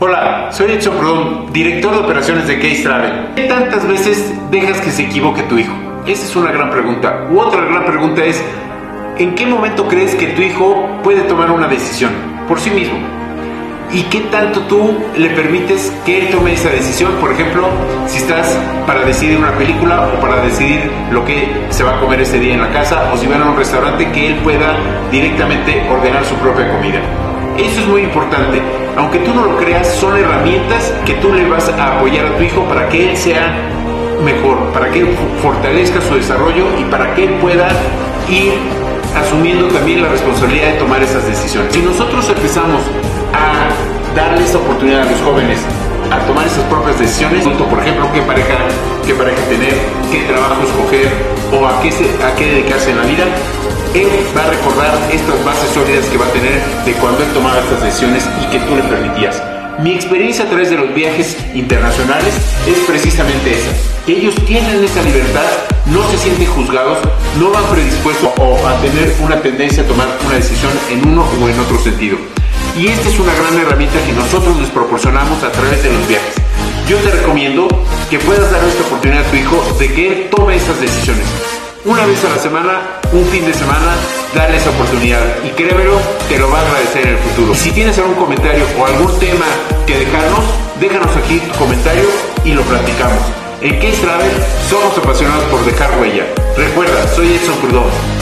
Hola, soy Edson Prudón, director de operaciones de Case Travel. ¿Qué tantas veces dejas que se equivoque tu hijo? Esa es una gran pregunta. U otra gran pregunta es, ¿en qué momento crees que tu hijo puede tomar una decisión por sí mismo? ¿Y qué tanto tú le permites que él tome esa decisión? Por ejemplo, si estás para decidir una película o para decidir lo que se va a comer ese día en la casa o si van a un restaurante que él pueda directamente ordenar su propia comida. Eso es muy importante. Aunque tú no lo creas, son herramientas que tú le vas a apoyar a tu hijo para que él sea mejor, para que él fortalezca su desarrollo y para que él pueda ir asumiendo también la responsabilidad de tomar esas decisiones. Si nosotros empezamos a darle esa oportunidad a los jóvenes a tomar esas propias decisiones, por ejemplo, qué pareja, qué pareja tener, qué trabajo escoger o a qué, a qué dedicarse en la vida, él va a recordar estas bases sólidas que va a tener de cuando él tomaba estas decisiones y que tú le permitías. Mi experiencia a través de los viajes internacionales es precisamente esa, que ellos tienen esa libertad, no se sienten juzgados, no van predispuestos a tener una tendencia a tomar una decisión en uno o en otro sentido. Y esta es una gran herramienta que nosotros les proporcionamos a través de los viajes. Yo te recomiendo que puedas dar esta oportunidad a tu hijo de que él tome estas decisiones una vez a la semana, un fin de semana, darle esa oportunidad. Y créemelo, te lo va a agradecer en el futuro. Si tienes algún comentario o algún tema que dejarnos, déjanos aquí tu comentario y lo platicamos. En Case Travel somos apasionados por dejar huella. Recuerda, soy Edson Prudón